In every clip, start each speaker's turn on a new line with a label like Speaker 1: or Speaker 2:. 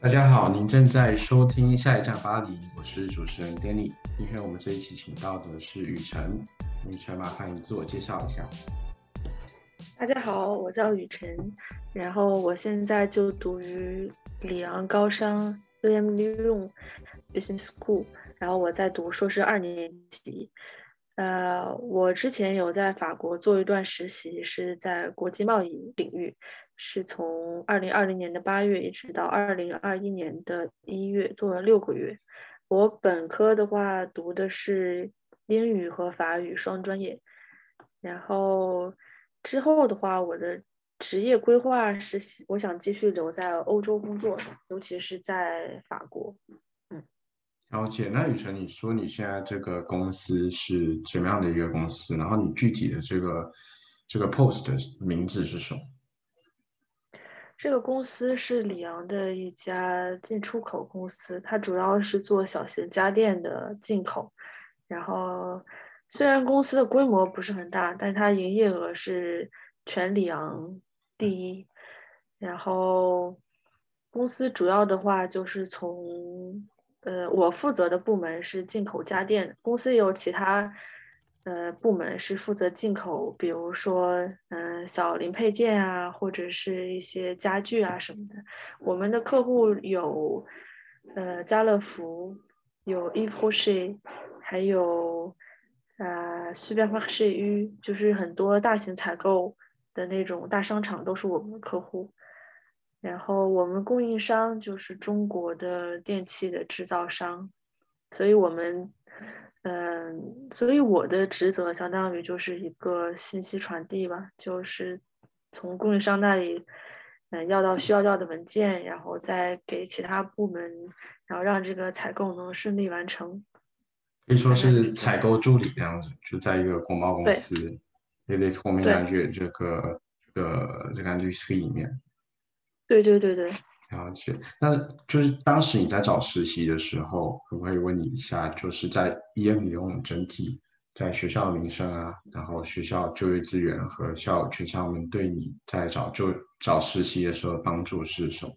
Speaker 1: 大家好，您正在收听《下一站巴黎》，我是主持人 Danny。今天我们这一期请到的是雨辰，雨辰麻烦你自我介绍一下。
Speaker 2: 大家好，我叫雨辰，然后我现在就读于里昂高商 EM Lyon Business School，然后我在读硕士二年级。呃，我之前有在法国做一段实习，是在国际贸易领域。是从二零二零年的八月一直到二零二一年的一月，做了六个月。我本科的话读的是英语和法语双专业，然后之后的话，我的职业规划是我想继续留在欧洲工作，尤其是在法国。
Speaker 1: 嗯，了解。那雨辰，你说你现在这个公司是什么样的一个公司？然后你具体的这个这个 post 的名字是什么？
Speaker 2: 这个公司是里昂的一家进出口公司，它主要是做小型家电的进口。然后，虽然公司的规模不是很大，但它营业额是全里昂第一。然后，公司主要的话就是从，呃，我负责的部门是进口家电，公司有其他。呃，部门是负责进口，比如说，嗯，小零配件啊，或者是一些家具啊什么的。我们的客户有，呃，家乐福，有 e v e h 还有，呃 s u p e r m a r c h 就是很多大型采购的那种大商场都是我们的客户。然后我们供应商就是中国的电器的制造商，所以我们。嗯，所以我的职责相当于就是一个信息传递吧，就是从供应商那里，嗯，要到需要要的文件，然后再给其他部门，然后让这个采购能顺利完成。
Speaker 1: 可以说是采购助理这样子，就在一个国贸公司，也得后面感觉这个这个这个律师里面。
Speaker 2: 对对对对。
Speaker 1: 了解，那就是当时你在找实习的时候，可不可以问你一下，就是在 EM 里用整体在学校名声啊，然后学校就业资源和校友群上面对你在找就找实习的时候帮助是什么？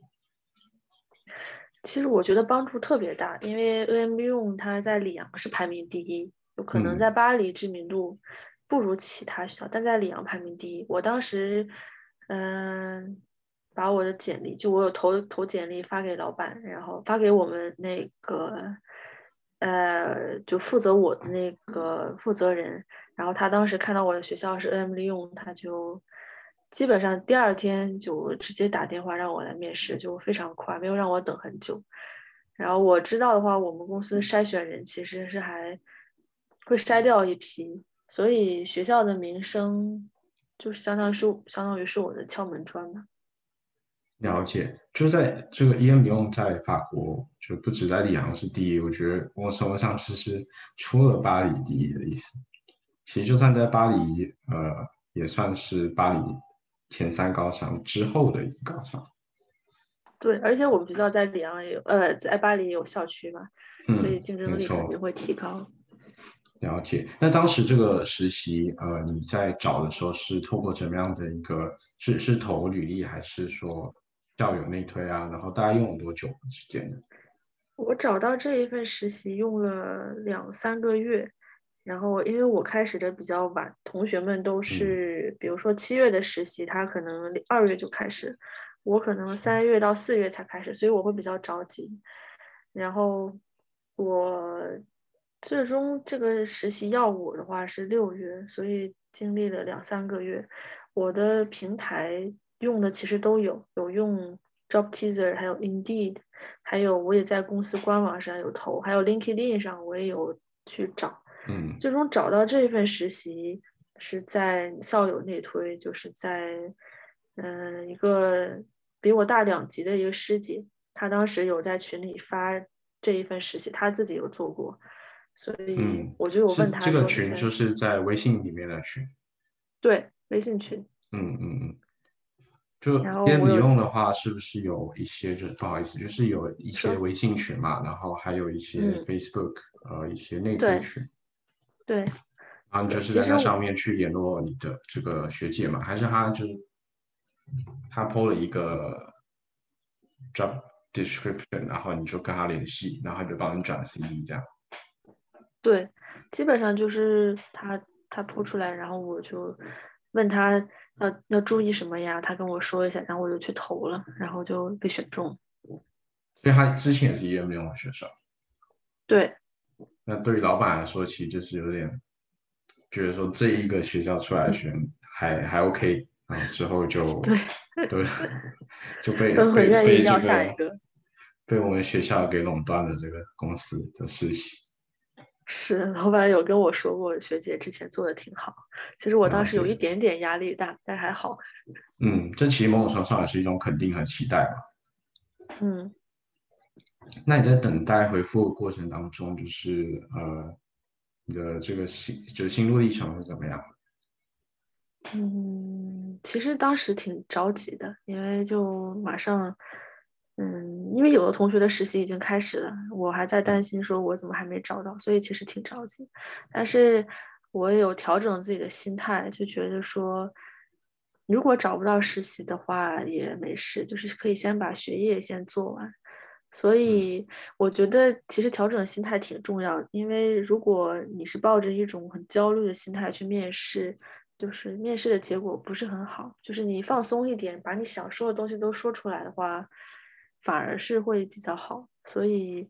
Speaker 2: 其实我觉得帮助特别大，因为 EM 用它在里昂是排名第一，有可能在巴黎知名度不如其他学校，但在里昂排名第一。我当时，嗯。把我的简历，就我有投投简历发给老板，然后发给我们那个，呃，就负责我的那个负责人，然后他当时看到我的学校是 N M 利用，他就基本上第二天就直接打电话让我来面试，就非常快，没有让我等很久。然后我知道的话，我们公司筛选人其实是还会筛掉一批，所以学校的名声就相当于是相当于是我的敲门砖吧。
Speaker 1: 了解，就在这个 EM 用在法国，就不止在里昂是第一，我觉得我说得上就是除了巴黎第一的意思。其实就算在巴黎，呃，也算是巴黎前三高商之后的一个高商。
Speaker 2: 对，而且我们学校在里昂也有，呃，在巴黎也有校区嘛，所以竞争力肯定会提高。
Speaker 1: 了解，那当时这个实习，呃，你在找的时候是透过怎么样的一个？是是投履历还是说？校友内推啊，然后大概用了多久时间呢？
Speaker 2: 我找到这一份实习用了两三个月，然后因为我开始的比较晚，同学们都是比如说七月的实习，他可能二月就开始，我可能三月到四月才开始，所以我会比较着急。然后我最终这个实习要我的话是六月，所以经历了两三个月，我的平台。用的其实都有，有用 Job Teaser，还有 Indeed，还有我也在公司官网上有投，还有 LinkedIn 上我也有去找。
Speaker 1: 嗯，
Speaker 2: 最终找到这一份实习是在校友内推，就是在嗯一个比我大两级的一个师姐，她当时有在群里发这一份实习，她自己有做过，所以我就有问她
Speaker 1: 这个群就是在微信里面的群，
Speaker 2: 对，微信群。
Speaker 1: 嗯嗯嗯。就边你用的话，是不是有一些？就不好意思，就是有一些微信群嘛，然后还有一些 Facebook，呃，一些内推群。
Speaker 2: 对，
Speaker 1: 然后你就是在那上面去联络你的这个学姐嘛？还是他就是他 PO 了一个 job description，然后你就跟他联系，然后他就帮你转 CV 这样。
Speaker 2: 对，基本上就是他他 PO 出来，然后我就问他要要注意什么呀？他跟我说一下，然后我就去投了，然后就被选中。
Speaker 1: 所以他之前也是 EMBA 的学生。
Speaker 2: 对。
Speaker 1: 那对于老板来说，其实就是有点。觉得说这一个学校出来选还还 OK 然后，之后就
Speaker 2: 对
Speaker 1: 对 就被
Speaker 2: 都很愿意
Speaker 1: 要
Speaker 2: 下一个
Speaker 1: 被我们学校给垄断了这个公司的实习。
Speaker 2: 是老板有跟我说过，学姐之前做的挺好。其实我当时有一点点压力大，但还好。
Speaker 1: 嗯，这其实某种程度上也是一种肯定和期待
Speaker 2: 嘛。嗯。
Speaker 1: 那你在等待回复的过程当中，就是呃。你的这个心就是心路历程是怎么样？
Speaker 2: 嗯，其实当时挺着急的，因为就马上，嗯，因为有的同学的实习已经开始了，我还在担心说我怎么还没找到，所以其实挺着急。但是我有调整自己的心态，就觉得说，如果找不到实习的话也没事，就是可以先把学业先做完。所以我觉得其实调整心态挺重要的，因为如果你是抱着一种很焦虑的心态去面试，就是面试的结果不是很好。就是你放松一点，把你想说的东西都说出来的话，反而是会比较好。所以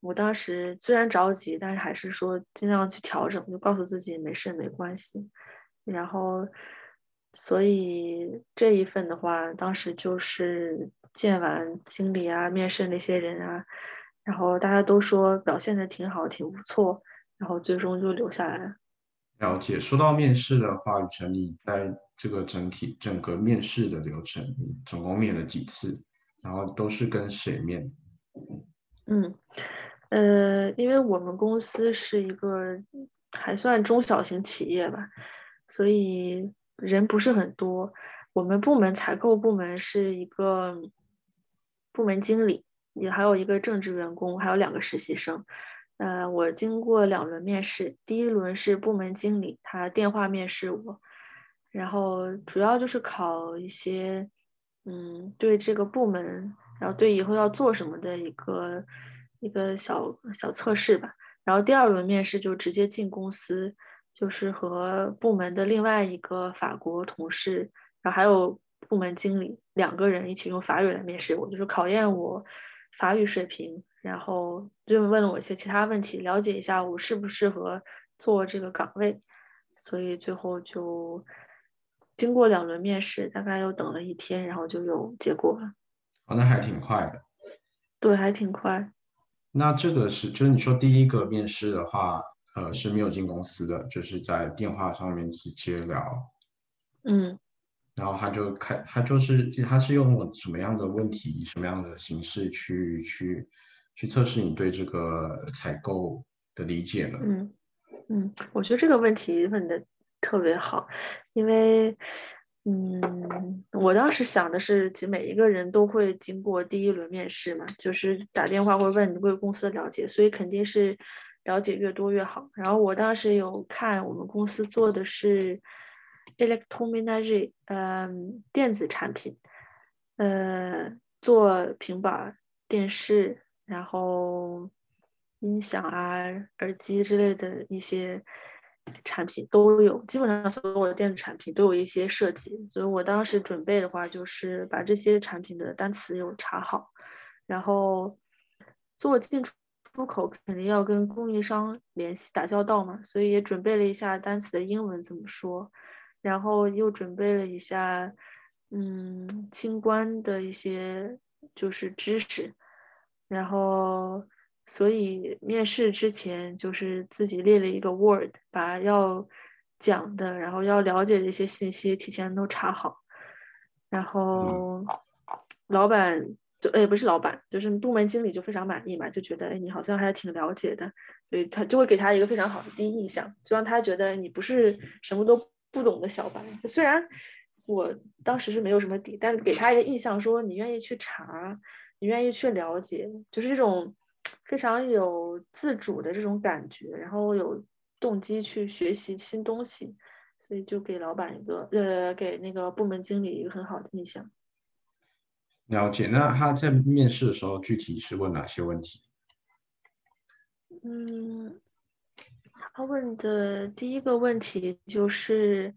Speaker 2: 我当时虽然着急，但是还是说尽量去调整，就告诉自己没事没关系。然后，所以这一份的话，当时就是。见完经理啊，面试那些人啊，然后大家都说表现的挺好，挺不错，然后最终就留下来了。
Speaker 1: 了解。说到面试的话，雨辰，你在这个整体整个面试的流程，总共面了几次？然后都是跟谁面？
Speaker 2: 嗯，呃，因为我们公司是一个还算中小型企业吧，所以人不是很多。我们部门采购部门是一个。部门经理也还有一个正职员工，还有两个实习生。呃，我经过两轮面试，第一轮是部门经理，他电话面试我，然后主要就是考一些，嗯，对这个部门，然后对以后要做什么的一个一个小小测试吧。然后第二轮面试就直接进公司，就是和部门的另外一个法国同事，然后还有。部门经理两个人一起用法语来面试我，就是考验我法语水平，然后就问了我一些其他问题，了解一下我适不适合做这个岗位。所以最后就经过两轮面试，大概又等了一天，然后就有结果了。
Speaker 1: 哦，那还挺快的。
Speaker 2: 对，还挺快。
Speaker 1: 那这个是，就是你说第一个面试的话，呃，是没有进公司的，就是在电话上面直接聊。
Speaker 2: 嗯。
Speaker 1: 然后他就开，他就是他是用什么样的问题、什么样的形式去去去测试你对这个采购的理解呢？
Speaker 2: 嗯嗯，我觉得这个问题问的特别好，因为嗯，我当时想的是，其实每一个人都会经过第一轮面试嘛，就是打电话会问你对公司的了解，所以肯定是了解越多越好。然后我当时有看我们公司做的是。electronic，嗯，电子产品，呃，做平板、电视，然后音响啊、耳机之类的一些产品都有，基本上所有的电子产品都有一些设计。所以我当时准备的话，就是把这些产品的单词有查好，然后做进出出口肯定要跟供应商联系打交道嘛，所以也准备了一下单词的英文怎么说。然后又准备了一下，嗯，清关的一些就是知识，然后所以面试之前就是自己列了一个 Word，把要讲的，然后要了解的一些信息提前都查好，然后老板就哎不是老板，就是部门经理就非常满意嘛，就觉得哎你好像还挺了解的，所以他就会给他一个非常好的第一印象，就让他觉得你不是什么都。不懂的小白，虽然我当时是没有什么底，但给他一个印象，说你愿意去查，你愿意去了解，就是这种非常有自主的这种感觉，然后有动机去学习新东西，所以就给老板一个呃，给那个部门经理一个很好的印象。
Speaker 1: 了解。那他在面试的时候具体是问哪些问题？
Speaker 2: 嗯，他问的第一个问题就是，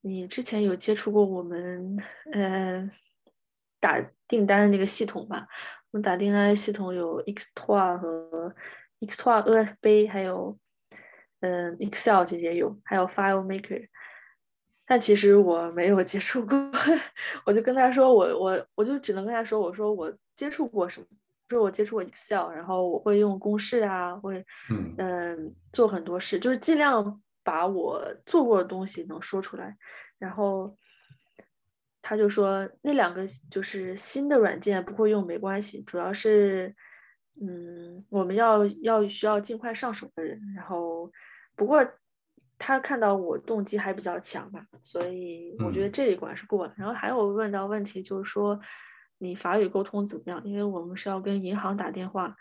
Speaker 2: 你之前有接触过我们呃打订单的那个系统吧？我们打订单的系统有 Xtool 和 Xtool EFB，还有嗯 Excel 这些有，还有 FileMaker。但其实我没有接触过，我就跟他说，我我我就只能跟他说，我说我接触过什么。说我接触过 Excel，然后我会用公式啊，会嗯做很多事，就是尽量把我做过的东西能说出来。然后他就说那两个就是新的软件不会用没关系，主要是嗯我们要要需要尽快上手的人。然后不过他看到我动机还比较强吧，所以我觉得这一关是过了。然后还有问到问题就是说。你法语沟通怎么样？因为我们是要跟银行打电话，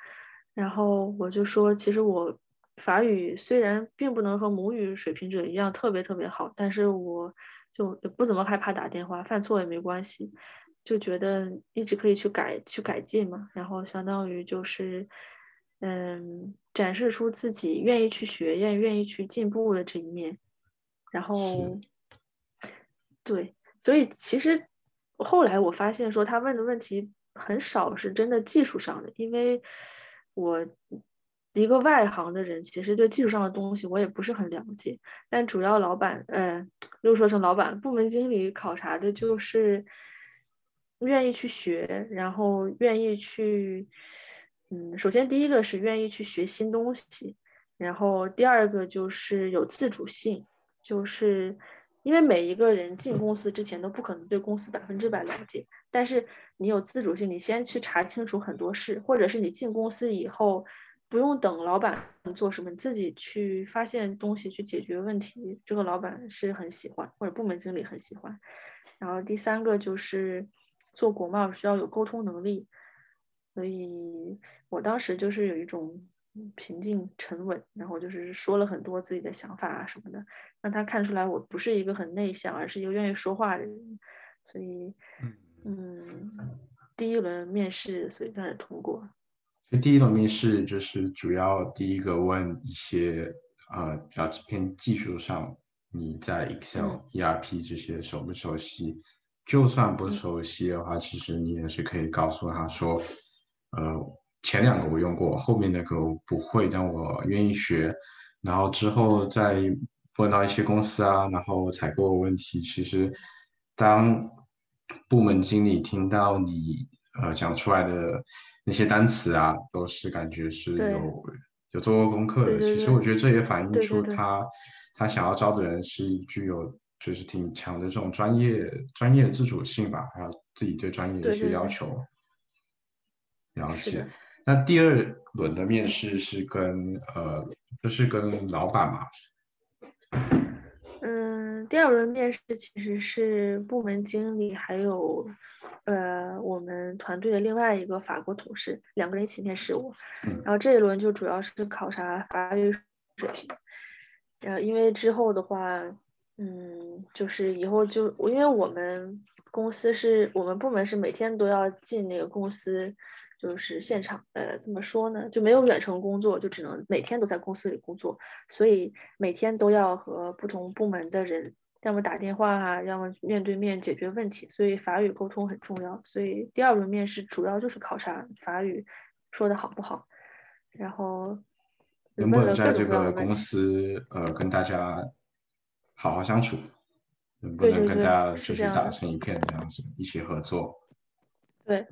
Speaker 2: 然后我就说，其实我法语虽然并不能和母语水平者一样特别特别好，但是我就也不怎么害怕打电话，犯错也没关系，就觉得一直可以去改去改进嘛。然后相当于就是，嗯，展示出自己愿意去学、愿愿意去进步的这一面。然后，对，所以其实。后来我发现，说他问的问题很少是真的技术上的，因为我一个外行的人，其实对技术上的东西我也不是很了解。但主要老板，呃，又说成老板，部门经理考察的就是愿意去学，然后愿意去，嗯，首先第一个是愿意去学新东西，然后第二个就是有自主性，就是。因为每一个人进公司之前都不可能对公司百分之百了解，但是你有自主性，你先去查清楚很多事，或者是你进公司以后不用等老板做什么，你自己去发现东西去解决问题，这个老板是很喜欢，或者部门经理很喜欢。然后第三个就是做国贸需要有沟通能力，所以我当时就是有一种。平静沉稳，然后就是说了很多自己的想法啊什么的，让他看出来我不是一个很内向，而是一个愿意说话的人。所以，嗯，第一轮面试，所以算是通过。
Speaker 1: 所以第一轮面试就是主要第一个问一些呃比较偏技术上，你在 Excel、ERP 这些熟不熟悉？就算不熟悉的话，其实你也是可以告诉他说，呃。前两个我用过，后面那个我不会，但我愿意学。然后之后再问到一些公司啊，然后采购问题。其实当部门经理听到你呃讲出来的那些单词啊，都是感觉是有有做过功课的。其实我觉得这也反映出他他想要招的人是具有就是挺强的这种专业专业自主性吧，还有自己对专业的一些要求。了解。那第二轮的面试是跟呃，就是跟老板嘛？
Speaker 2: 嗯，第二轮面试其实是部门经理还有呃我们团队的另外一个法国同事两个人一起面试我，然后这一轮就主要是考察法语水平。呃，因为之后的话，嗯，就是以后就因为我们公司是我们部门是每天都要进那个公司。就是现场，呃，怎么说呢？就没有远程工作，就只能每天都在公司里工作，所以每天都要和不同部门的人，要么打电话啊，要么面对面解决问题，所以法语沟通很重要。所以第二轮面试主要就是考察法语说的好不好，然后
Speaker 1: 能不能在这个公司呃跟大家好好相处，能不能跟大家就是打成一片这样子，一起合作。
Speaker 2: 对。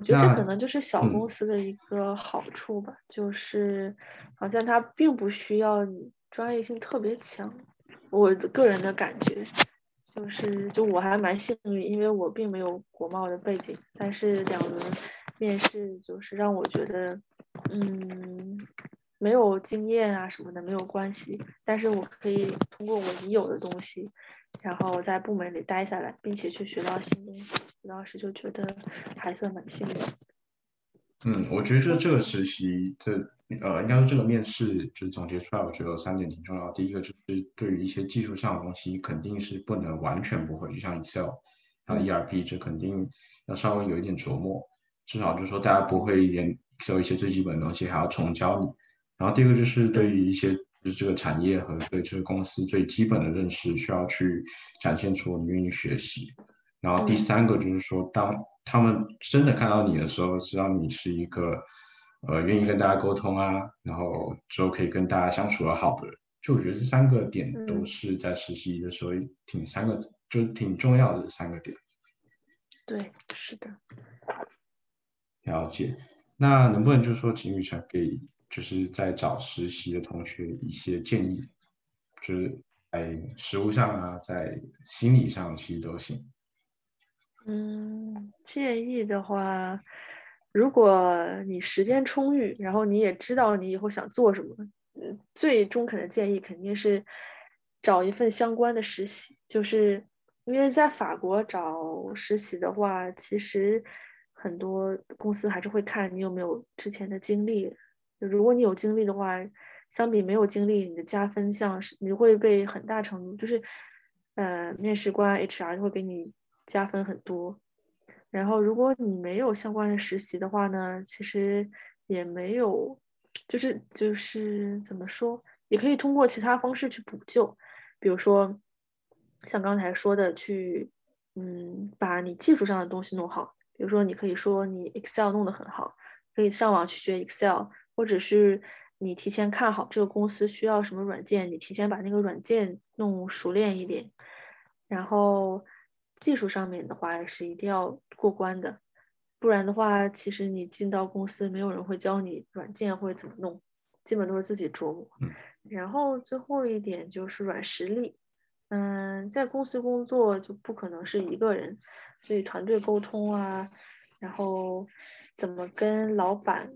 Speaker 2: 我觉得这可能就是小公司的一个好处吧，就是好像它并不需要你专业性特别强。我个人的感觉就是，就我还蛮幸运，因为我并没有国贸的背景，但是两轮面试就是让我觉得，嗯，没有经验啊什么的没有关系，但是我可以通过我已有的东西。然后在部门里待下来，并且去学到新东西，当时就觉得还算蛮幸运。
Speaker 1: 嗯，我觉得这个实习这呃，应该说这个面试就是总结出来，我觉得有三点挺重要。第一个就是对于一些技术上的东西，肯定是不能完全不会，就像 Excel 还有 ERP，这肯定要稍微有一点琢磨，至少就是说大家不会连 Excel 一些最基本的东西还要重教你。然后第二个就是对于一些就是这个产业和对这个公司最基本的认识，需要去展现出你愿意学习。然后第三个就是说当他们真的看到你的时候，知道你是一个呃愿意跟大家沟通啊，然后之后可以跟大家相处的好的人。就我觉得这三个点都是在实习的时候挺三个，就挺重要的三个点。
Speaker 2: 对，是的。
Speaker 1: 了解。那能不能就是说，秦雨辰给就是在找实习的同学一些建议，就是在实务上啊，在心理上其实都行。
Speaker 2: 嗯，建议的话，如果你时间充裕，然后你也知道你以后想做什么，最中肯的建议肯定是找一份相关的实习。就是因为在法国找实习的话，其实很多公司还是会看你有没有之前的经历。如果你有经历的话，相比没有经历，你的加分项是你会被很大程度就是，呃，面试官 HR 会给你。加分很多，然后如果你没有相关的实习的话呢，其实也没有，就是就是怎么说，也可以通过其他方式去补救，比如说像刚才说的，去嗯把你技术上的东西弄好，比如说你可以说你 Excel 弄得很好，可以上网去学 Excel，或者是你提前看好这个公司需要什么软件，你提前把那个软件弄熟练一点，然后。技术上面的话是一定要过关的，不然的话，其实你进到公司，没有人会教你软件或者怎么弄，基本都是自己琢磨。然后最后一点就是软实力，嗯，在公司工作就不可能是一个人，所以团队沟通啊，然后怎么跟老板，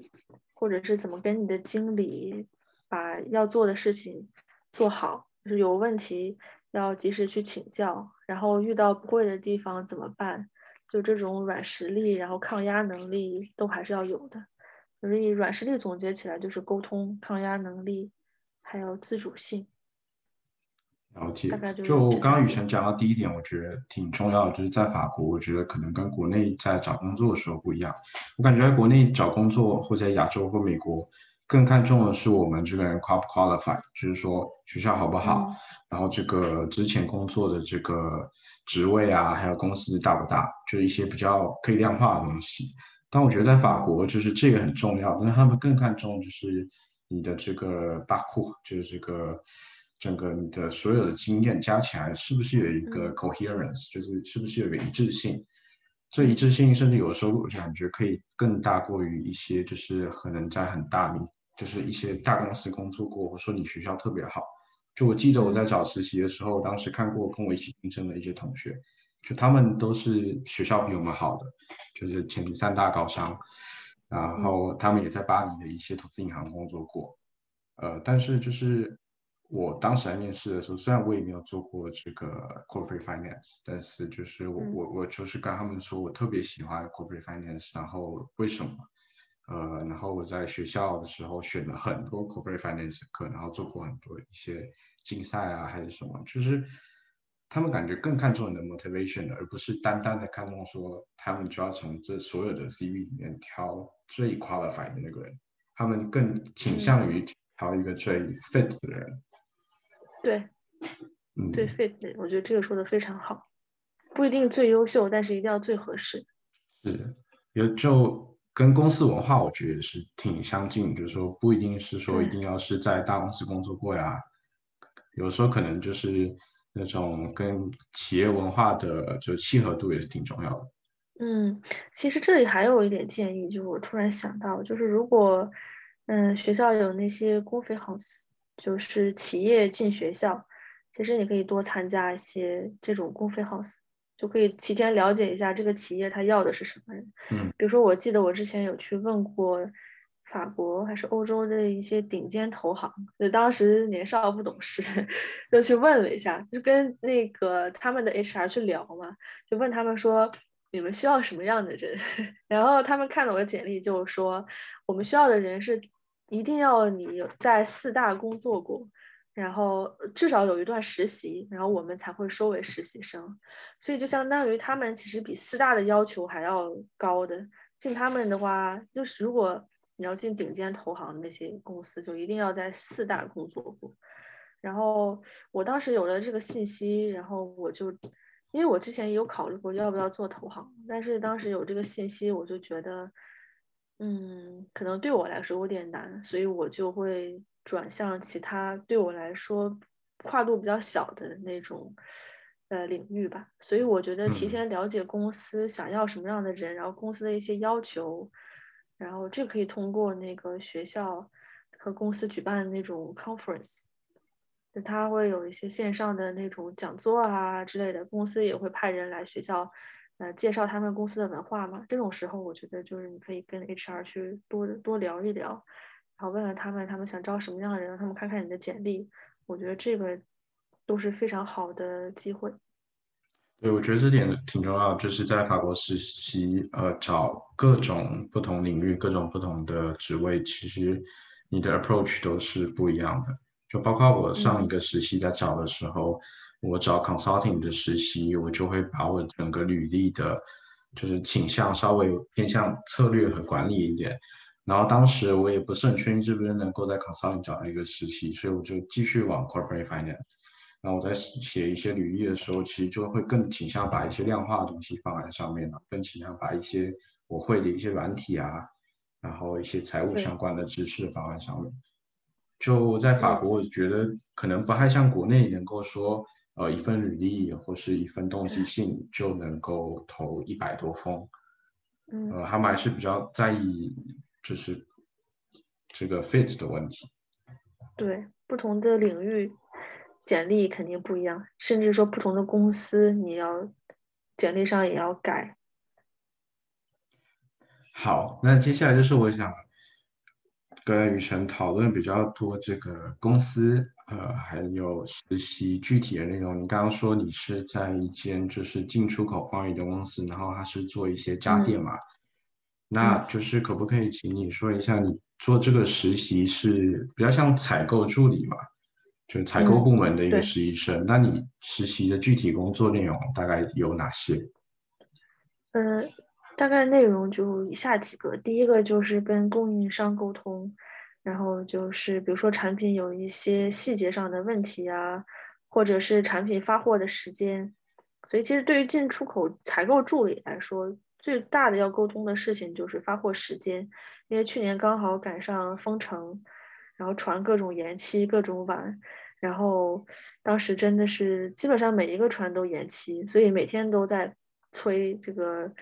Speaker 2: 或者是怎么跟你的经理把要做的事情做好，就是有问题。要及时去请教，然后遇到不会的地方怎么办？就这种软实力，然后抗压能力都还是要有的。所以软实力总结起来就是沟通、抗压能力，还有自主性。
Speaker 1: 了解。就刚刚雨辰讲到第一点，我觉得挺重要的，就是在法国，我觉得可能跟国内在找工作的时候不一样。我感觉在国内找工作，或者在亚洲或美国，更看重的是我们这个人 qual qualify，就是说学校好不好。然后这个之前工作的这个职位啊，还有公司大不大，就是一些比较可以量化的东西。但我觉得在法国，就是这个很重要，但是他们更看重就是你的这个巴库，就是这个整个你的所有的经验加起来是不是有一个 coherence，就是是不是有个一致性。这一致性甚至有的时候我感觉可以更大过于一些就是可能在很大名，就是一些大公司工作过，或者说你学校特别好。就我记得我在找实习的时候，当时看过跟我一起竞争的一些同学，就他们都是学校比我们好的，就是前三大高商，然后他们也在巴黎的一些投资银行工作过，呃，但是就是我当时来面试的时候，虽然我也没有做过这个 corporate finance，但是就是我我我就是跟他们说我特别喜欢 corporate finance，然后为什么？呃，然后我在学校的时候选了很多 corporate finance 课，然后做过很多一些竞赛啊，还是什么，就是他们感觉更看重你的 motivation 而不是单单的看重说他们就要从这所有的 CV 里面挑最 qualified 的那个人，他们更倾向于挑一个最 fit 的人。
Speaker 2: 对，嗯，最 fit 的，我觉得这个说的非常好，不一定最优秀，但是一定要最合适。
Speaker 1: 是，有就。跟公司文化我觉得是挺相近，就是说不一定是说一定要是在大公司工作过呀，有时候可能就是那种跟企业文化的就契合度也是挺重要的。
Speaker 2: 嗯，其实这里还有一点建议，就是我突然想到，就是如果嗯学校有那些公费 house，就是企业进学校，其实你可以多参加一些这种公费 house。就可以提前了解一下这个企业他要的是什么人。
Speaker 1: 嗯，
Speaker 2: 比如说，我记得我之前有去问过法国还是欧洲的一些顶尖投行，就当时年少不懂事，就去问了一下，就跟那个他们的 HR 去聊嘛，就问他们说，你们需要什么样的人？然后他们看了我的简历，就说我们需要的人是一定要你在四大工作过，然后至少有一段实习，然后我们才会收为实习生。所以就相当于他们其实比四大的要求还要高的。进他们的话，就是如果你要进顶尖投行那些公司，就一定要在四大工作过。然后我当时有了这个信息，然后我就。因为我之前也有考虑过要不要做投行，但是当时有这个信息，我就觉得，嗯，可能对我来说有点难，所以我就会转向其他对我来说跨度比较小的那种呃领域吧。所以我觉得提前了解公司想要什么样的人，然后公司的一些要求，然后这可以通过那个学校和公司举办的那种 conference。就他会有一些线上的那种讲座啊之类的，公司也会派人来学校，呃，介绍他们公司的文化嘛。这种时候，我觉得就是你可以跟 HR 去多多聊一聊，然后问问他们，他们想招什么样的人，让他们看看你的简历。我觉得这个都是非常好的机会。
Speaker 1: 对，我觉得这点挺重要，就是在法国实习，呃，找各种不同领域、各种不同的职位，其实你的 approach 都是不一样的。就包括我上一个实习在找的时候，我找 consulting 的实习，我就会把我整个履历的，就是倾向稍微偏向策略和管理一点。然后当时我也不是很确定是不是能够在 consulting 找到一个实习，所以我就继续往 corporate finance。然后我在写一些履历的时候，其实就会更倾向把一些量化的东西放在上面了，更倾向把一些我会的一些软体啊，然后一些财务相关的知识放在上面。就在法国，我觉得可能不太像国内能够说，呃，一份履历或是一份动机信就能够投一百多封，呃，他们还是比较在意就是这个 fit 的问题。
Speaker 2: 对，不同的领域简历肯定不一样，甚至说不同的公司，你要简历上也要改。
Speaker 1: 好，那接下来就是我想。跟雨辰讨论比较多这个公司，呃，还有实习具体的内容。你刚刚说你是在一间就是进出口贸易的公司，然后它是做一些家电嘛？那就是可不可以请你说一下，你做这个实习是比较像采购助理嘛？就是采购部门的一个实习生。那你实习的具体工作内容大概有哪些？
Speaker 2: 嗯。大概内容就以下几个，第一个就是跟供应商沟通，然后就是比如说产品有一些细节上的问题啊，或者是产品发货的时间，所以其实对于进出口采购助理来说，最大的要沟通的事情就是发货时间，因为去年刚好赶上封城，然后船各种延期、各种晚，然后当时真的是基本上每一个船都延期，所以每天都在催这个。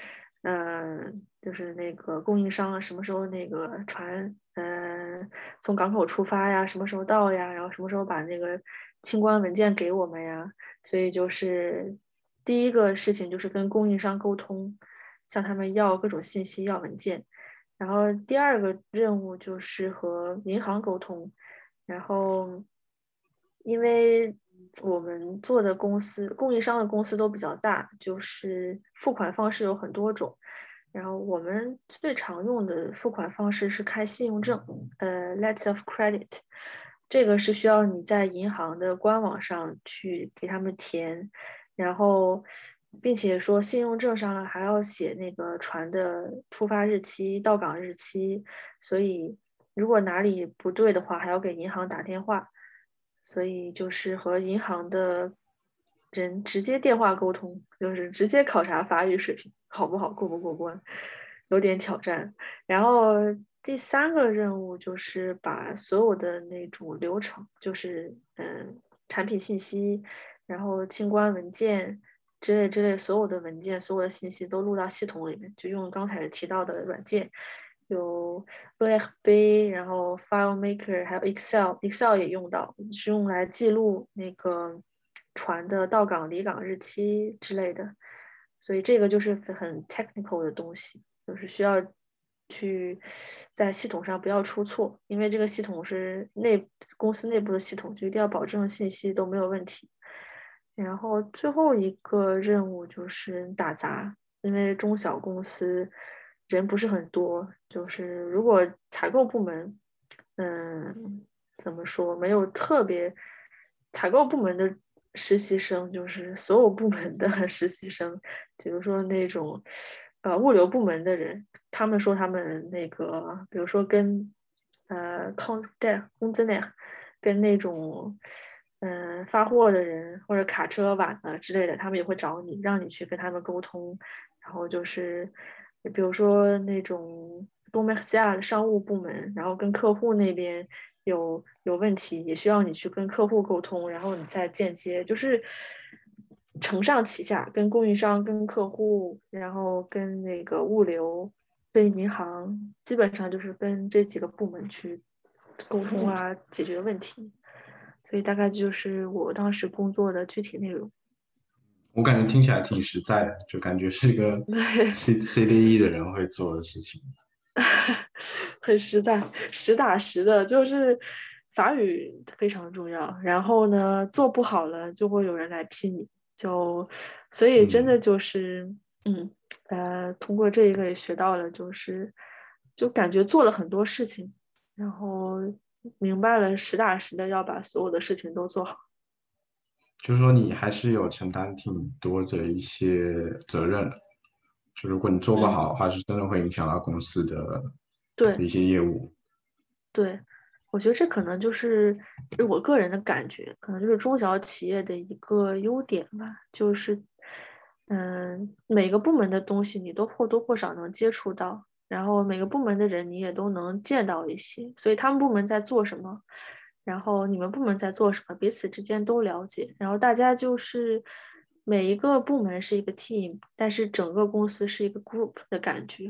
Speaker 2: 嗯，就是那个供应商什么时候那个船，嗯，从港口出发呀？什么时候到呀？然后什么时候把那个清关文件给我们呀？所以就是第一个事情就是跟供应商沟通，向他们要各种信息、要文件。然后第二个任务就是和银行沟通，然后因为。我们做的公司，供应商的公司都比较大，就是付款方式有很多种。然后我们最常用的付款方式是开信用证，呃，letter of credit。这个是需要你在银行的官网上去给他们填，然后并且说信用证上呢还要写那个船的出发日期、到港日期。所以如果哪里不对的话，还要给银行打电话。所以就是和银行的人直接电话沟通，就是直接考察法语水平好不好，过不过关，有点挑战。然后第三个任务就是把所有的那种流程，就是嗯，产品信息，然后清关文件之类之类所有的文件，所有的信息都录到系统里面，就用刚才提到的软件。有 OFB，然后 FileMaker，还有 Excel，Excel 也用到，是用来记录那个船的到港离港日期之类的。所以这个就是很 technical 的东西，就是需要去在系统上不要出错，因为这个系统是内公司内部的系统，就一定要保证信息都没有问题。然后最后一个任务就是打杂，因为中小公司人不是很多，就是如果采购部门，嗯，怎么说，没有特别采购部门的实习生，就是所有部门的 实习生，比如说那种呃物流部门的人，他们说他们那个，比如说跟呃 c o n s t a t 工资那跟那种。嗯，发货的人或者卡车晚了之类的，他们也会找你，让你去跟他们沟通。然后就是，比如说那种东北西亚的商务部门，然后跟客户那边有有问题，也需要你去跟客户沟通，然后你再间接就是承上启下，跟供应商、跟客户，然后跟那个物流、跟银行，基本上就是跟这几个部门去沟通啊，解决问题。所以大概就是我当时工作的具体内容。
Speaker 1: 我感觉听起来挺实在的，就感觉是一个 C C D E 的人会做的事情。
Speaker 2: 很实在，实打实的，就是法语非常重要。然后呢，做不好了就会有人来批你，就所以真的就是，嗯呃，通过这一个也学到了，就是就感觉做了很多事情，然后。明白了，实打实的要把所有的事情都做好。
Speaker 1: 就是说，你还是有承担挺多的一些责任。就如果你做不好的话，是真的会影响到公司的
Speaker 2: 对
Speaker 1: 一些业务。
Speaker 2: 对，我觉得这可能就是我个人的感觉，可能就是中小企业的一个优点吧。就是，嗯，每个部门的东西你都或多或少能接触到。然后每个部门的人你也都能见到一些，所以他们部门在做什么，然后你们部门在做什么，彼此之间都了解。然后大家就是每一个部门是一个 team，但是整个公司是一个 group 的感觉，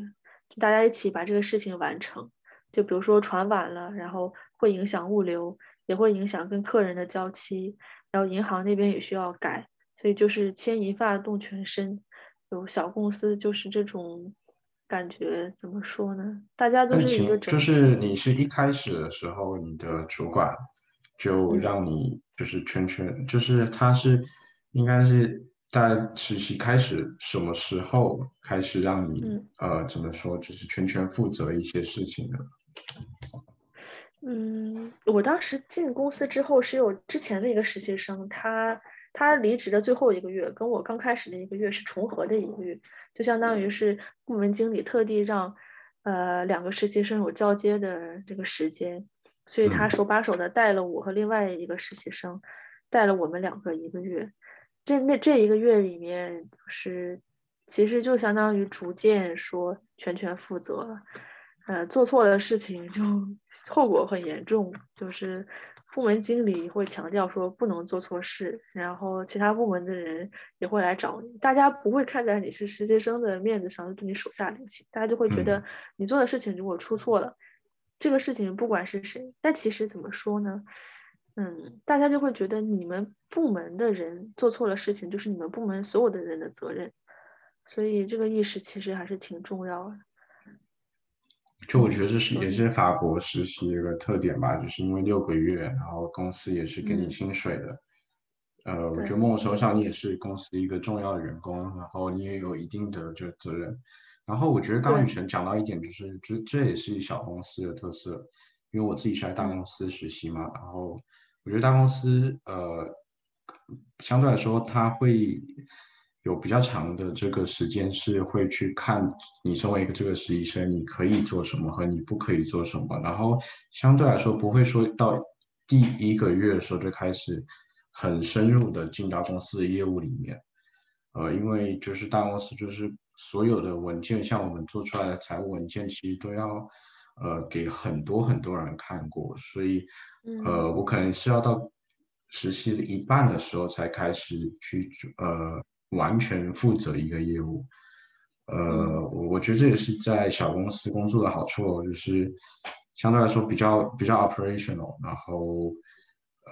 Speaker 2: 就大家一起把这个事情完成。就比如说船晚了，然后会影响物流，也会影响跟客人的交期，然后银行那边也需要改，所以就是牵一发动全身。有小公司就是这种。感觉怎么说呢？大家都是一个整
Speaker 1: 就是你是一开始的时候，你的主管就让你就是全权，就是他是应该是在实习开始什么时候开始让你呃怎么说，就是全权负责一些事情的？
Speaker 2: 嗯，我当时进公司之后是有之前的一个实习生，他。他离职的最后一个月，跟我刚开始的一个月是重合的一个月，就相当于是部门经理特地让，呃，两个实习生有交接的这个时间，所以他手把手的带了我和另外一个实习生，带了我们两个一个月。这那这一个月里面，是其实就相当于逐渐说全权负责，呃，做错了事情就 后果很严重，就是。部门经理会强调说不能做错事，然后其他部门的人也会来找你。大家不会看在你是实习生的面子上对你手下留情，大家就会觉得你做的事情如果出错了，这个事情不管是谁，但其实怎么说呢？嗯，大家就会觉得你们部门的人做错了事情，就是你们部门所有的人的责任。所以这个意识其实还是挺重要的。
Speaker 1: 就我觉得这是也是法国实习一个特点吧，就是因为六个月，然后公司也是给你薪水的。呃，我觉得某种程度上你也是公司一个重要的员工，然后你也有一定的就责任。然后我觉得刚刚雨辰讲到一点，就是这这也是小公司的特色，因为我自己是在大公司实习嘛，然后我觉得大公司呃相对来说它会。有比较长的这个时间是会去看你身为一个这个实习生，你可以做什么和你不可以做什么，然后相对来说不会说到第一个月的时候就开始很深入的进到公司的业务里面，呃，因为就是大公司就是所有的文件，像我们做出来的财务文件，其实都要呃给很多很多人看过，所以呃我可能是要到实习的一半的时候才开始去呃。完全负责一个业务，呃，我我觉得这也是在小公司工作的好处，就是相对来说比较比较 operational，然后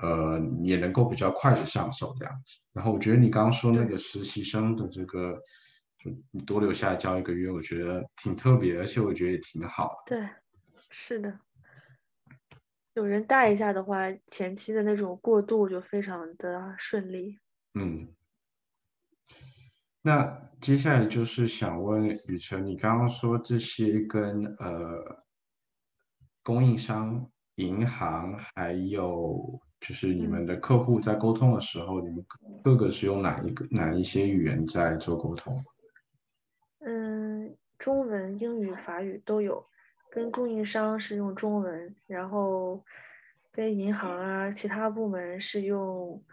Speaker 1: 呃也能够比较快的上手这样子。然后我觉得你刚刚说那个实习生的这个，就你多留下来教一个月，我觉得挺特别，而且我觉得也挺好
Speaker 2: 的。对，是的，有人带一下的话，前期的那种过渡就非常的顺利。
Speaker 1: 嗯。那接下来就是想问雨辰，你刚刚说这些跟呃供应商、银行还有就是你们的客户在沟通的时候，你们各个是用哪一个哪一些语言在做沟通？
Speaker 2: 嗯，中文、英语、法语都有。跟供应商是用中文，然后跟银行啊其他部门是用。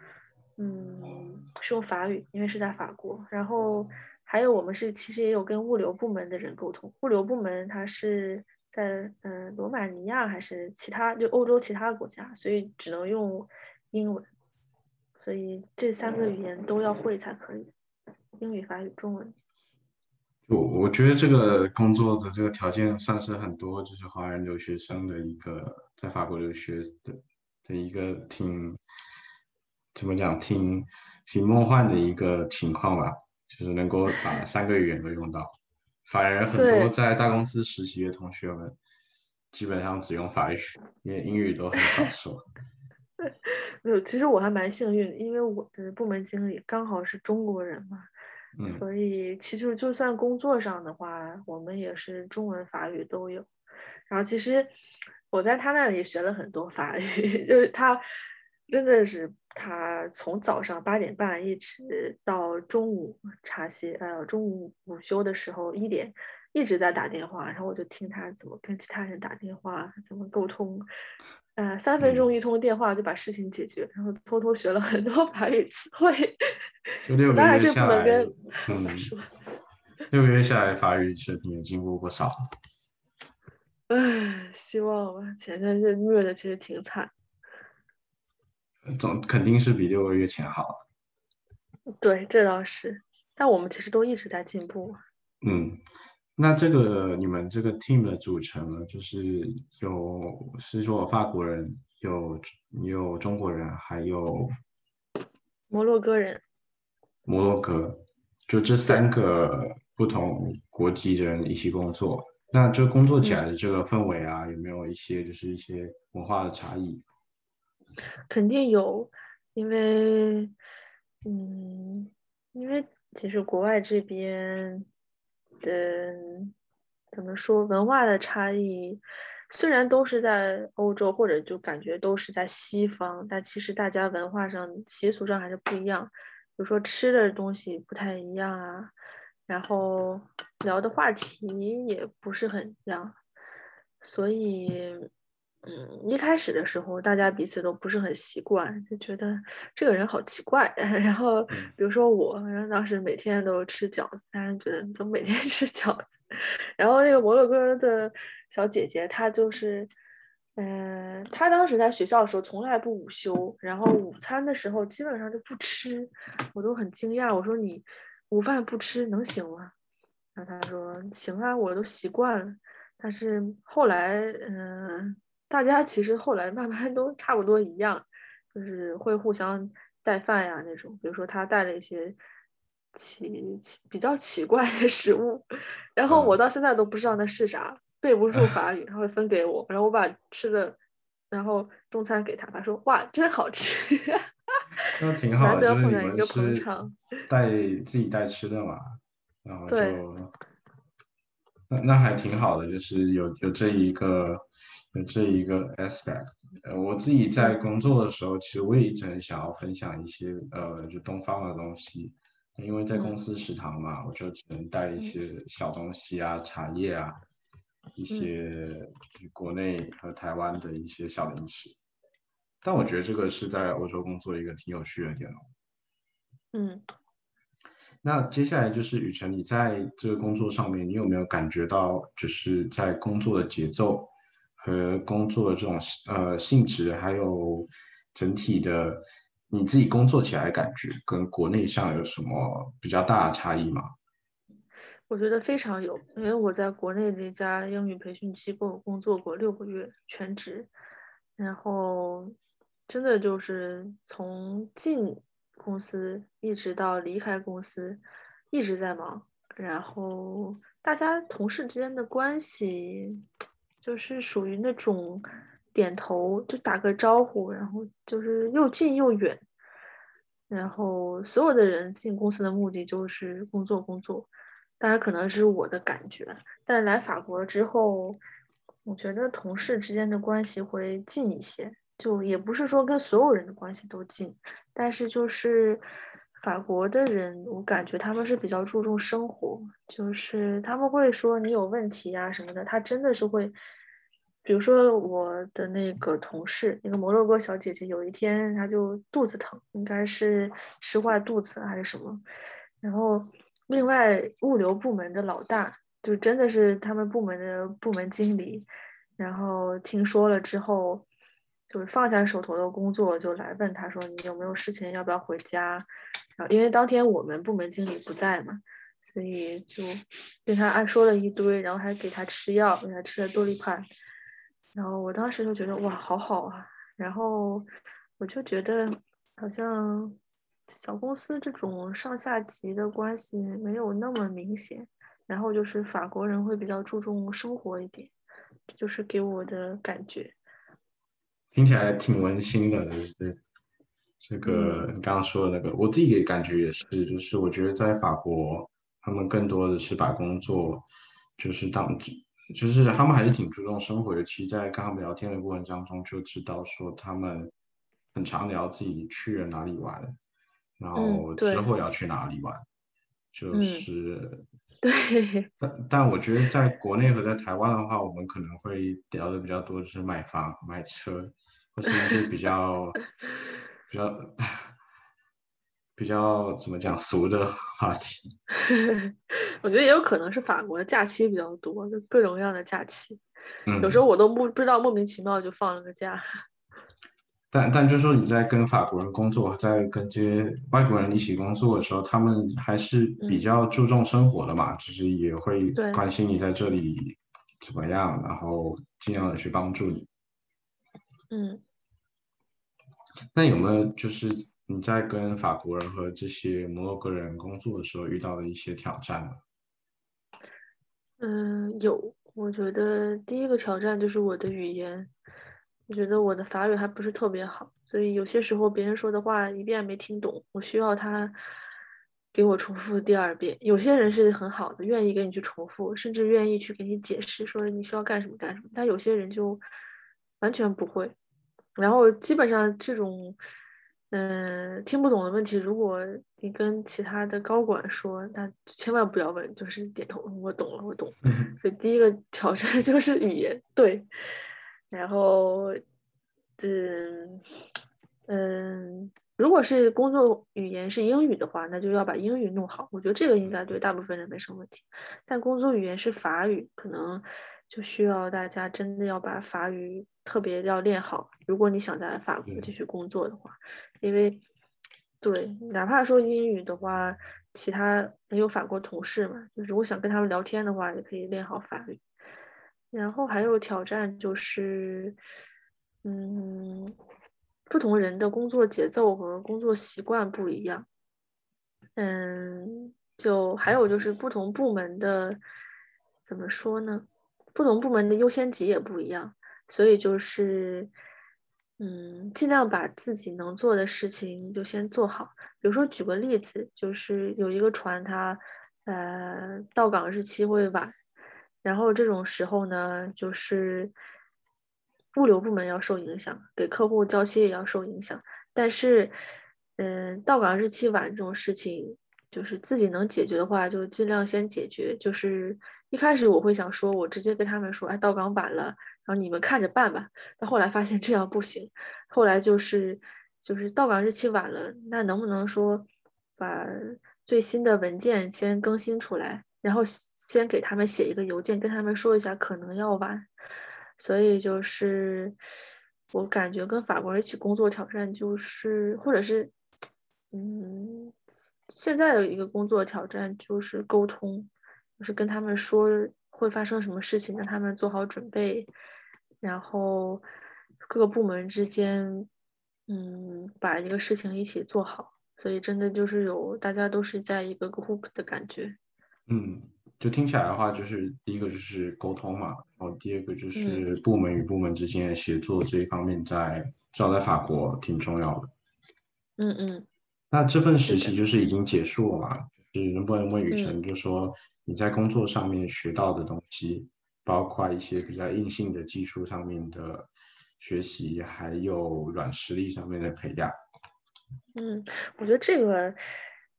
Speaker 2: 嗯，是用法语，因为是在法国。然后还有我们是其实也有跟物流部门的人沟通。物流部门它是在嗯罗马尼亚还是其他就欧洲其他国家，所以只能用英文。所以这三个语言都要会才可以，英语、法语、中文。
Speaker 1: 我我觉得这个工作的这个条件算是很多就是华人留学生的一个在法国留学的的一个挺。怎么讲，挺挺梦幻的一个情况吧，就是能够把三个语言都用到。反而很多在大公司实习的同学们，基本上只用法语，连英语都很少说。
Speaker 2: 对，其实我还蛮幸运，因为我的部门经理刚好是中国人嘛，所以其实就算工作上的话，我们也是中文、法语都有。然后其实我在他那里学了很多法语，就是他真的是。他从早上八点半一直到中午茶歇，呃，中午午休的时候一点，一直在打电话，然后我就听他怎么跟其他人打电话，怎么沟通，呃，三分钟一通电话就把事情解决，然后偷偷学了很多法语词汇。当然这不能跟
Speaker 1: 嗯说，六个月下来法语水平也进步不少。
Speaker 2: 唉，希望吧，前段日虐的其实挺惨。
Speaker 1: 总肯定是比六个月前好。
Speaker 2: 对，这倒是。但我们其实都一直在进步。
Speaker 1: 嗯，那这个你们这个 team 的组成呢，就是有是说法国人，有有中国人，还有
Speaker 2: 摩洛哥人。
Speaker 1: 摩洛哥，就这三个不同国籍的人一起工作，那这工作起来的这个氛围啊，有没有一些就是一些文化的差异？
Speaker 2: 肯定有，因为，嗯，因为其实国外这边的怎么说文化的差异，虽然都是在欧洲或者就感觉都是在西方，但其实大家文化上习俗上还是不一样，比如说吃的东西不太一样啊，然后聊的话题也不是很一样，所以。嗯，一开始的时候，大家彼此都不是很习惯，就觉得这个人好奇怪。然后，比如说我，然后当时每天都吃饺子，但是觉得怎么每天 吃饺子？然后那个摩洛哥的小姐姐，她就是，嗯，她当时在学校的时候从来不午休，然后午餐的时候基本上就不吃，我都很惊讶。我说你午饭不吃能行吗？然后她说行啊，我都习惯了。但是后来，嗯。大家其实后来慢慢都差不多一样，就是会互相带饭呀那种。比如说他带了一些奇奇比较奇怪的食物，然后我到现在都不知道那是啥，背不住 法语，他会分给我，然后我把吃的，然后中餐给他，他说哇真好吃，
Speaker 1: 那 挺好的，就是
Speaker 2: 你们是
Speaker 1: 带自己带吃的嘛，然后就那那还挺好的，就是有有这一个。这一个 aspect，呃，我自己在工作的时候，其实我也一直很想要分享一些呃，就东方的东西，因为在公司食堂嘛，我就只能带一些小东西啊，茶叶啊，一些国内和台湾的一些小零食。但我觉得这个是在欧洲工作一个挺有趣的点哦。
Speaker 2: 嗯。
Speaker 1: 那接下来就是雨辰，你在这个工作上面，你有没有感觉到就是在工作的节奏？和工作的这种呃性质，还有整体的你自己工作起来的感觉，跟国内上有什么比较大的差异吗？
Speaker 2: 我觉得非常有，因为我在国内的一家英语培训机构工作过六个月全职，然后真的就是从进公司一直到离开公司，一直在忙，然后大家同事之间的关系。就是属于那种点头就打个招呼，然后就是又近又远。然后所有的人进公司的目的就是工作工作，当然可能是我的感觉，但来法国之后，我觉得同事之间的关系会近一些，就也不是说跟所有人的关系都近，但是就是法国的人，我感觉他们是比较注重生活，就是他们会说你有问题啊什么的，他真的是会。比如说我的那个同事，那个摩洛哥小姐姐，有一天她就肚子疼，应该是吃坏肚子还是什么。然后另外物流部门的老大，就真的是他们部门的部门经理，然后听说了之后，就是放下手头的工作，就来问他说：“你有没有事情？要不要回家？”然后因为当天我们部门经理不在嘛，所以就跟他按说了一堆，然后还给他吃药，给他吃了多利帕。然后我当时就觉得哇，好好啊！然后我就觉得好像小公司这种上下级的关系没有那么明显。然后就是法国人会比较注重生活一点，就是给我的感觉。
Speaker 1: 听起来挺温馨的，对这个你刚刚说的那个，我自己的感觉也是，就是我觉得在法国，他们更多的是把工作就是当。就是他们还是挺注重生活的，其实，在跟他们聊天的过程当中，就知道说他们很常聊自己去了哪里玩，然后之后要去哪里玩，就是
Speaker 2: 对。
Speaker 1: 但但我觉得在国内和在台湾的话，我们可能会聊的比较多，就是买房、买车，或是一些比较 比较。比较怎么讲俗的话题，
Speaker 2: 我觉得也有可能是法国的假期比较多，就各种各样的假期。嗯，有时候我都不不知道莫名其妙就放了个假。
Speaker 1: 但但就是说你在跟法国人工作，在跟这些外国人一起工作的时候，他们还是比较注重生活的嘛，就是也会关心你在这里怎么样，然后尽量的去帮助你。
Speaker 2: 嗯。
Speaker 1: 那有没有就是？你在跟法国人和这些摩洛哥人工作的时候遇到的一些挑战吗？
Speaker 2: 嗯，有。我觉得第一个挑战就是我的语言，我觉得我的法语还不是特别好，所以有些时候别人说的话一遍没听懂，我需要他给我重复第二遍。有些人是很好的，愿意给你去重复，甚至愿意去给你解释，说你需要干什么干什么。但有些人就完全不会，然后基本上这种。嗯，听不懂的问题，如果你跟其他的高管说，那千万不要问，就是点头，我懂了，我懂。所以第一个挑战就是语言，对。然后，嗯嗯，如果是工作语言是英语的话，那就要把英语弄好。我觉得这个应该对大部分人没什么问题。但工作语言是法语，可能就需要大家真的要把法语。特别要练好，如果你想在法国继续工作的话，因为对，哪怕说英语的话，其他也有法国同事嘛，就如果想跟他们聊天的话，也可以练好法语。然后还有挑战就是，嗯，不同人的工作节奏和工作习惯不一样，嗯，就还有就是不同部门的，怎么说呢？不同部门的优先级也不一样。所以就是，嗯，尽量把自己能做的事情就先做好。比如说，举个例子，就是有一个船，它呃到港日期会晚，然后这种时候呢，就是物流部门要受影响，给客户交期也要受影响。但是，嗯，到港日期晚这种事情，就是自己能解决的话，就尽量先解决。就是一开始我会想说，我直接跟他们说，哎，到港晚了。然后你们看着办吧。但后来发现这样不行，后来就是就是到港日期晚了，那能不能说把最新的文件先更新出来，然后先给他们写一个邮件，跟他们说一下可能要晚。所以就是我感觉跟法国人一起工作挑战就是，或者是嗯，现在的一个工作挑战就是沟通，就是跟他们说会发生什么事情，让他们做好准备。然后各个部门之间，嗯，把一个事情一起做好，所以真的就是有大家都是在一个 group 的感觉。
Speaker 1: 嗯，就听起来的话，就是第一个就是沟通嘛，然后第二个就是部门与部门之间的协作这一方面，在至少在法国挺重要的。
Speaker 2: 嗯嗯，
Speaker 1: 那这份实习就是已经结束了嘛？就是能不能问雨辰，就说你在工作上面学到的东西，包括一些比较硬性的技术上面的学习，还有软实力上面的培养。
Speaker 2: 嗯，我觉得这个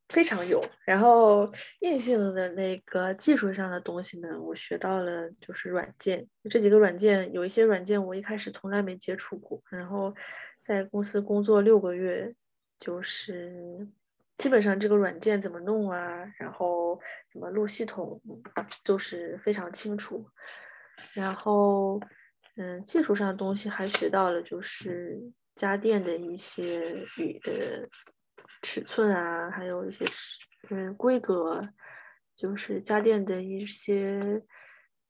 Speaker 2: 非常有。然后硬性的那个技术上的东西呢，我学到了就是软件，这几个软件有一些软件我一开始从来没接触过，然后在公司工作六个月，就是基本上这个软件怎么弄啊，然后怎么录系统，都是非常清楚。然后，嗯，技术上的东西还学到了就是。家电的一些与呃尺寸啊，还有一些嗯规格，就是家电的一些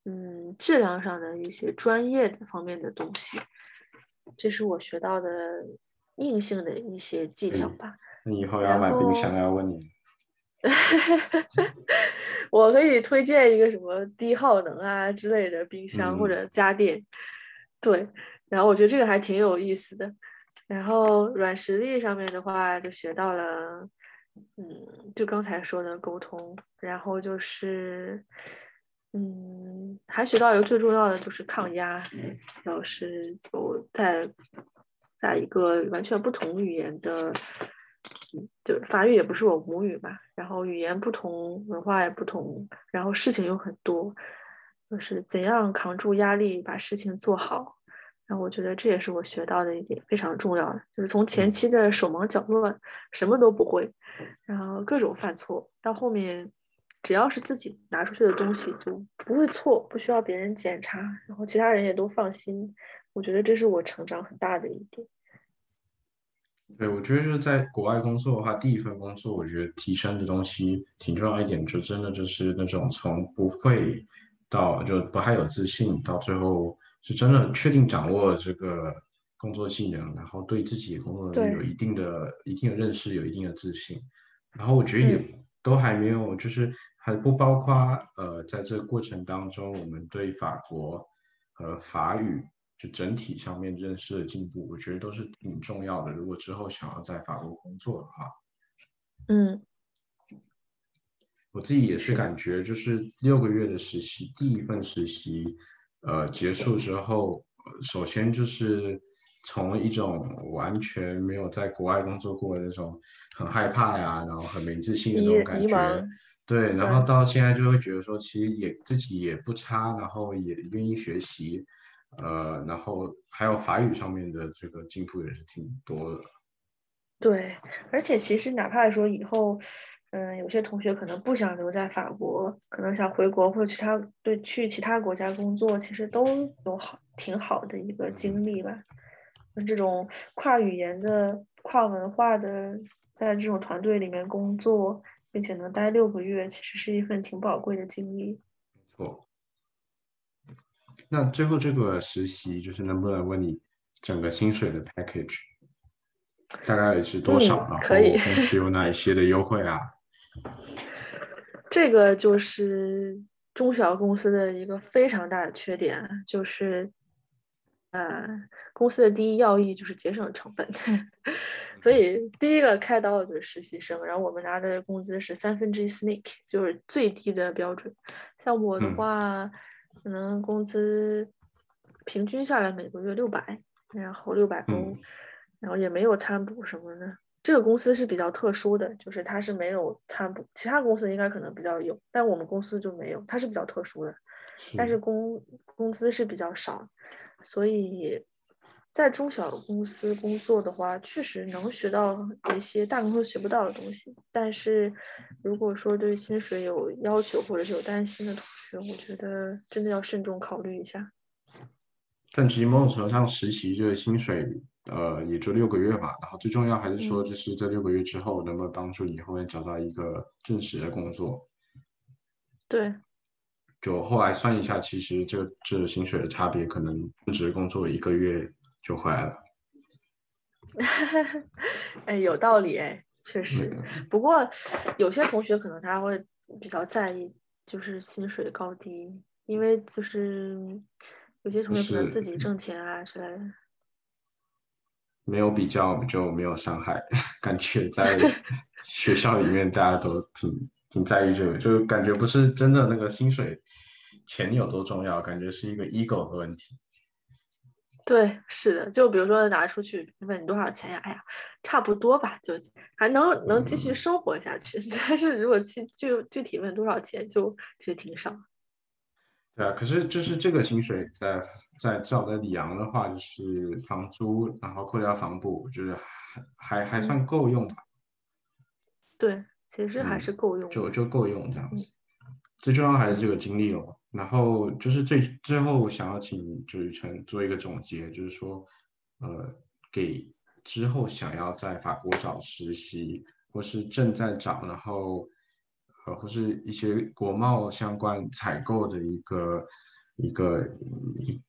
Speaker 2: 嗯质量上的一些专业的方面的东西，这是我学到的硬性的一些技巧吧。
Speaker 1: 你以后要买冰箱要问你。
Speaker 2: 我可以推荐一个什么低耗能啊之类的冰箱或者家电，对，然后我觉得这个还挺有意思的。然后软实力上面的话，就学到了，嗯，就刚才说的沟通，然后就是，嗯，还学到一个最重要的就是抗压，老师就在在一个完全不同语言的，就法语也不是我母语吧，然后语言不同，文化也不同，然后事情又很多，就是怎样扛住压力，把事情做好。然后我觉得这也是我学到的一点非常重要的，就是从前期的手忙脚乱，什么都不会，然后各种犯错，到后面只要是自己拿出去的东西就不会错，不需要别人检查，然后其他人也都放心。我觉得这是我成长很大的一点。
Speaker 1: 对，我觉得就是在国外工作的话，第一份工作我觉得提升的东西挺重要一点，就真的就是那种从不会到就不太有自信，到最后。是真的确定掌握这个工作技能，然后对自己的工作能力有一定的、一定的认识，有一定的自信。然后我觉得也都还没有，就是还不包括呃，在这个过程当中，我们对法国和法语就整体上面认识的进步，我觉得都是挺重要的。如果之后想要在法国工作的话，
Speaker 2: 嗯，
Speaker 1: 我自己也是感觉，就是六个月的实习，第一份实习。呃，结束之后，首先就是从一种完全没有在国外工作过的那种很害怕呀，然后很没自信的那种感觉，对，然后到现在就会觉得说，其实也自己也不差，然后也愿意学习，呃，然后还有法语上面的这个进步也是挺多的。
Speaker 2: 对，而且其实哪怕说以后。嗯，有些同学可能不想留在法国，可能想回国或者其他对去其他国家工作，其实都有好挺好的一个经历吧。那这种跨语言的、跨文化的，在这种团队里面工作，并且能待六个月，其实是一份挺宝贵的经历。
Speaker 1: 没错。那最后这个实习，就是能不能问你整个薪水的 package 大概是多少？然后公司有哪一些的优惠啊？
Speaker 2: 这个就是中小公司的一个非常大的缺点，就是，呃，公司的第一要义就是节省成本，所以第一个开刀的就是实习生，然后我们拿的工资是三分之一 snake，就是最低的标准。像我的话，可能工资平均下来每个月六百，然后六百欧，然后也没有餐补什么的。这个公司是比较特殊的，就是它是没有餐补，其他公司应该可能比较有，但我们公司就没有，它是比较特殊的。但是工工资是比较少，所以在中小公司工作的话，确实能学到一些大公司学不到的东西。但是如果说对薪水有要求或者是有担心的同学，我觉得真的要慎重考虑一下。
Speaker 1: 但其实某种程度上，实习这个薪水。呃，也就六个月吧，然后最重要还是说，就是这六个月之后能不能帮助你后面找到一个正式的工作。
Speaker 2: 对，
Speaker 1: 就后来算一下，其实这这薪水的差别，可能正职工作一个月就回来了。
Speaker 2: 哎，有道理哎，确实。不过有些同学可能他会比较在意，就是薪水高低，因为就是有些同学可能自己挣钱啊之类的。
Speaker 1: 没有比较就没有伤害，感觉在 学校里面大家都挺挺在意这个，就感觉不是真的那个薪水钱有多重要，感觉是一个 ego 的问题。
Speaker 2: 对，是的，就比如说拿出去问你多少钱呀？哎呀，差不多吧，就还能能继续生活下去。但是如果去具具体问多少钱，就其实挺少。
Speaker 1: 对啊，可是就是这个薪水在在至少在里昂的话，就是房租，然后扣掉房补，就是还还还算够用吧。
Speaker 2: 对，其实还是够用，
Speaker 1: 就就够用这样子。最重要还是这个精力哦。然后就是最最后想要请周雨辰做一个总结，就是说，呃，给之后想要在法国找实习，或是正在找，然后呃或是一些国贸相关采购的一个一个一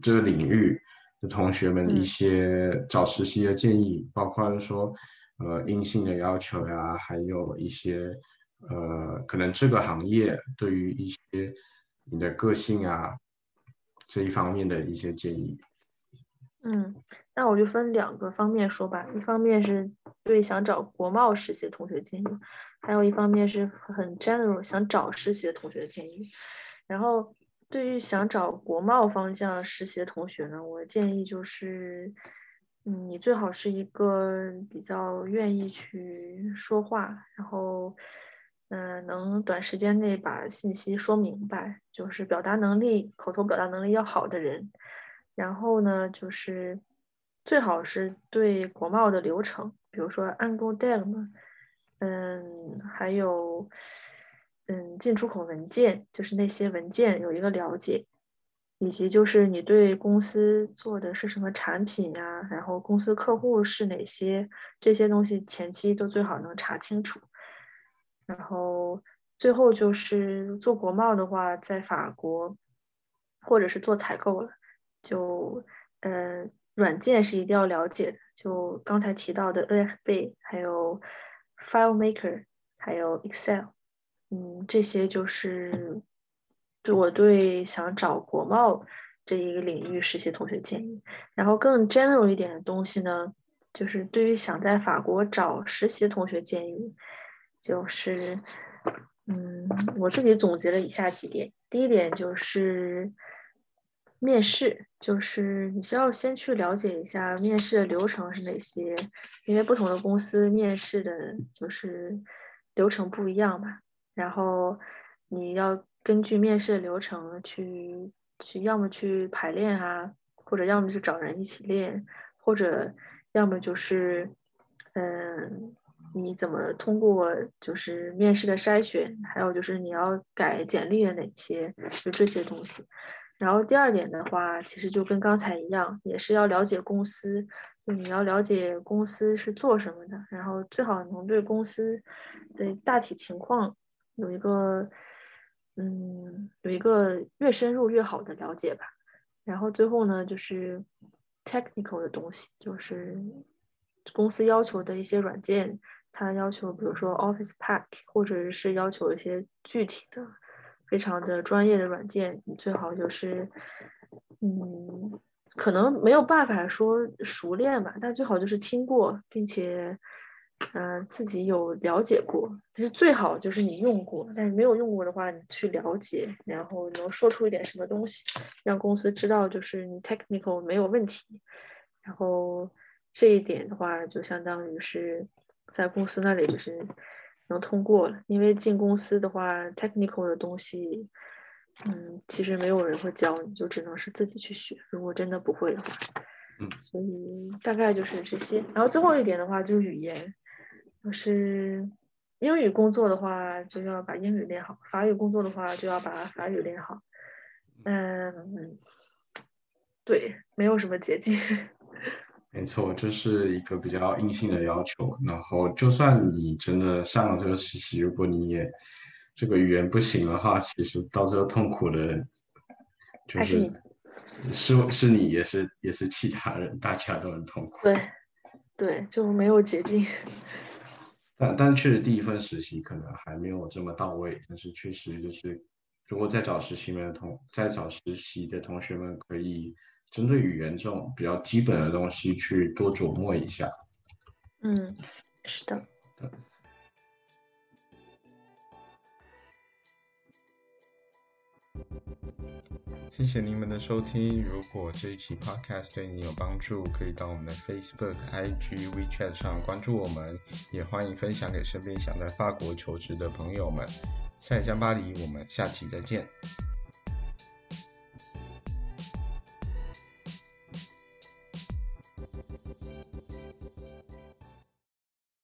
Speaker 1: 这个领域的同学们一些找实习的建议，包括说呃硬性的要求呀，还有一些呃可能这个行业对于一些。你的个性啊，这一方面的一些建议。
Speaker 2: 嗯，那我就分两个方面说吧。一方面是对想找国贸实习的同学建议，还有一方面是很 general 想找实习的同学建议。然后对于想找国贸方向实习的同学呢，我建议就是，嗯，你最好是一个比较愿意去说话，然后。嗯，能短时间内把信息说明白，就是表达能力、口头表达能力要好的人。然后呢，就是最好是对国贸的流程，比如说安工 dem，嗯，还有嗯进出口文件，就是那些文件有一个了解，以及就是你对公司做的是什么产品呀，然后公司客户是哪些，这些东西前期都最好能查清楚。然后最后就是做国贸的话，在法国或者是做采购了，就呃软件是一定要了解的。就刚才提到的 AFB，还有 FileMaker，还有 Excel，嗯，这些就是对我对想找国贸这一个领域实习同学建议。然后更 general 一点的东西呢，就是对于想在法国找实习同学建议。就是，嗯，我自己总结了以下几点。第一点就是面试，就是你需要先去了解一下面试的流程是哪些，因为不同的公司面试的就是流程不一样嘛。然后你要根据面试的流程去去，要么去排练啊，或者要么就找人一起练，或者要么就是，嗯。你怎么通过就是面试的筛选，还有就是你要改简历的哪些，就这些东西。然后第二点的话，其实就跟刚才一样，也是要了解公司，就你要了解公司是做什么的，然后最好能对公司的大体情况有一个，嗯，有一个越深入越好的了解吧。然后最后呢，就是 technical 的东西，就是公司要求的一些软件。他要求，比如说 Office Pack，或者是要求一些具体的、非常的专业的软件，你最好就是，嗯，可能没有办法说熟练吧，但最好就是听过，并且，嗯，自己有了解过。其实最好就是你用过，但是没有用过的话，你去了解，然后能说出一点什么东西，让公司知道就是你 technical 没有问题。然后这一点的话，就相当于是。在公司那里就是能通过了，因为进公司的话，technical 的东西，嗯，其实没有人会教你，就只能是自己去学。如果真的不会的话，
Speaker 1: 嗯，
Speaker 2: 所以大概就是这些。然后最后一点的话就是语言，就是英语工作的话就要把英语练好，法语工作的话就要把法语练好。嗯，对，没有什么捷径。
Speaker 1: 没错，这是一个比较硬性的要求。然后，就算你真的上了这个实习，如果你也这个语言不行的话，其实到最后痛苦的，就是是是你，也是也是其他人，大家都很痛苦。
Speaker 2: 对，对，就没有捷径。
Speaker 1: 但但确实第一份实习可能还没有这么到位，但是确实就是，如果在找实习的同在找实习的同学们可以。针对语言这种比较基本的东西去多琢磨一下。
Speaker 2: 嗯，是的。
Speaker 1: 谢谢你们的收听。如果这一期 podcast 对你有帮助，可以到我们的 Facebook、IG、WeChat 上关注我们，也欢迎分享给身边想在法国求职的朋友们。下一站巴黎，我们下期再见。